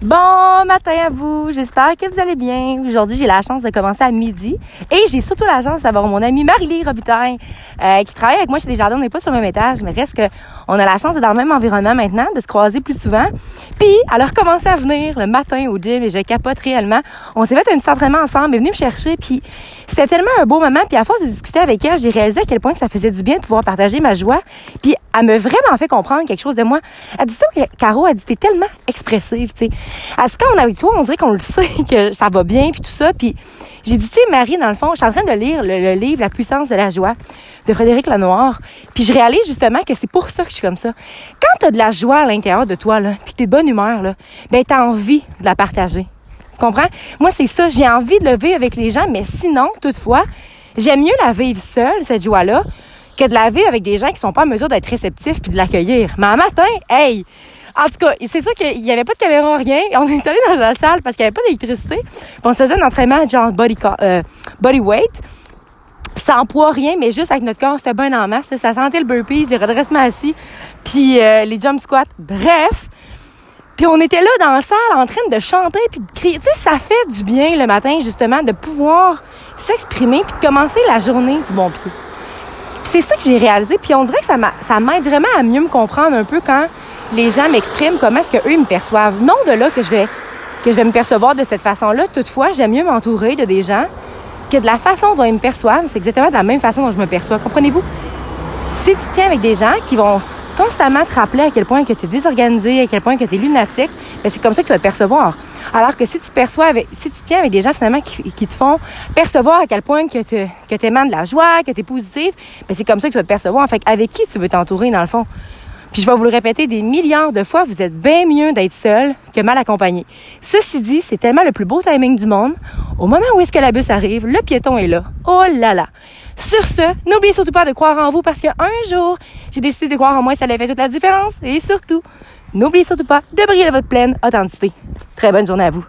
Bon matin à vous, j'espère que vous allez bien. Aujourd'hui, j'ai la chance de commencer à midi et j'ai surtout la chance d'avoir mon amie Marie-Lie Robitaille euh, qui travaille avec moi chez Desjardins. On n'est pas sur le même étage, mais reste que on a la chance d'être dans le même environnement maintenant, de se croiser plus souvent. Puis, elle a à venir le matin au gym et je capote réellement. On s'est fait un petit entraînement ensemble, elle est me chercher, puis c'était tellement un beau moment. Puis à force de discuter avec elle, j'ai réalisé à quel point ça faisait du bien de pouvoir partager ma joie. Puis elle m'a vraiment fait comprendre quelque chose de moi. Elle dit, toi, Caro, elle dit, t'es tellement expressive, tu sais. Elle dit, quand on est avec toi, on dirait qu'on le sait, que ça va bien, puis tout ça. Puis j'ai dit, tu sais, Marie, dans le fond, je suis en train de lire le, livre La puissance de la joie de Frédéric Lenoir. Puis je réalise justement que c'est pour ça que je suis comme ça. Quand t'as de la joie à l'intérieur de toi, là, puis t'es de bonne humeur, là, ben t'as envie de la partager. Tu comprends? Moi, c'est ça. J'ai envie de le vivre avec les gens, mais sinon, toutefois, j'aime mieux la vivre seule, cette joie-là, que de la vivre avec des gens qui sont pas en mesure d'être réceptifs puis de l'accueillir. Mais un matin, hey! En tout cas, c'est ça qu'il y avait pas de caméra, rien. On est allé dans la salle parce qu'il y avait pas d'électricité. on se faisait un entraînement genre body, euh, body weight sans poids, rien, mais juste avec notre corps, c'était bien en masse. Ça sentait le burpees, les redressements assis, puis euh, les jump squats. Bref, puis on était là dans la salle en train de chanter puis de crier. Tu sais, ça fait du bien le matin justement de pouvoir s'exprimer puis de commencer la journée du bon pied. C'est ça que j'ai réalisé. Puis on dirait que ça m'aide vraiment à mieux me comprendre un peu quand les gens m'expriment comment est-ce qu'eux me perçoivent. Non de là que je vais que je vais me percevoir de cette façon-là. Toutefois, j'aime mieux m'entourer de des gens que de la façon dont ils me perçoivent, c'est exactement de la même façon dont je me perçois. Comprenez-vous? Si tu tiens avec des gens qui vont constamment te rappeler à quel point que tu es désorganisé, à quel point que tu es lunatique, ben c'est comme ça que tu vas te percevoir. Alors que si tu perçois si tu tiens avec des gens finalement qui, te font percevoir à quel point que tu que de la joie, que tu es positif, ben c'est comme ça que tu vas te percevoir. Fait avec qui tu veux t'entourer dans le fond? Puis je vais vous le répéter des milliards de fois, vous êtes bien mieux d'être seul que mal accompagné. Ceci dit, c'est tellement le plus beau timing du monde. Au moment où est-ce que la bus arrive, le piéton est là. Oh là là! Sur ce, n'oubliez surtout pas de croire en vous parce qu'un jour, j'ai décidé de croire en moi, ça allait fait toute la différence. Et surtout, n'oubliez surtout pas de briller de votre pleine authenticité. Très bonne journée à vous.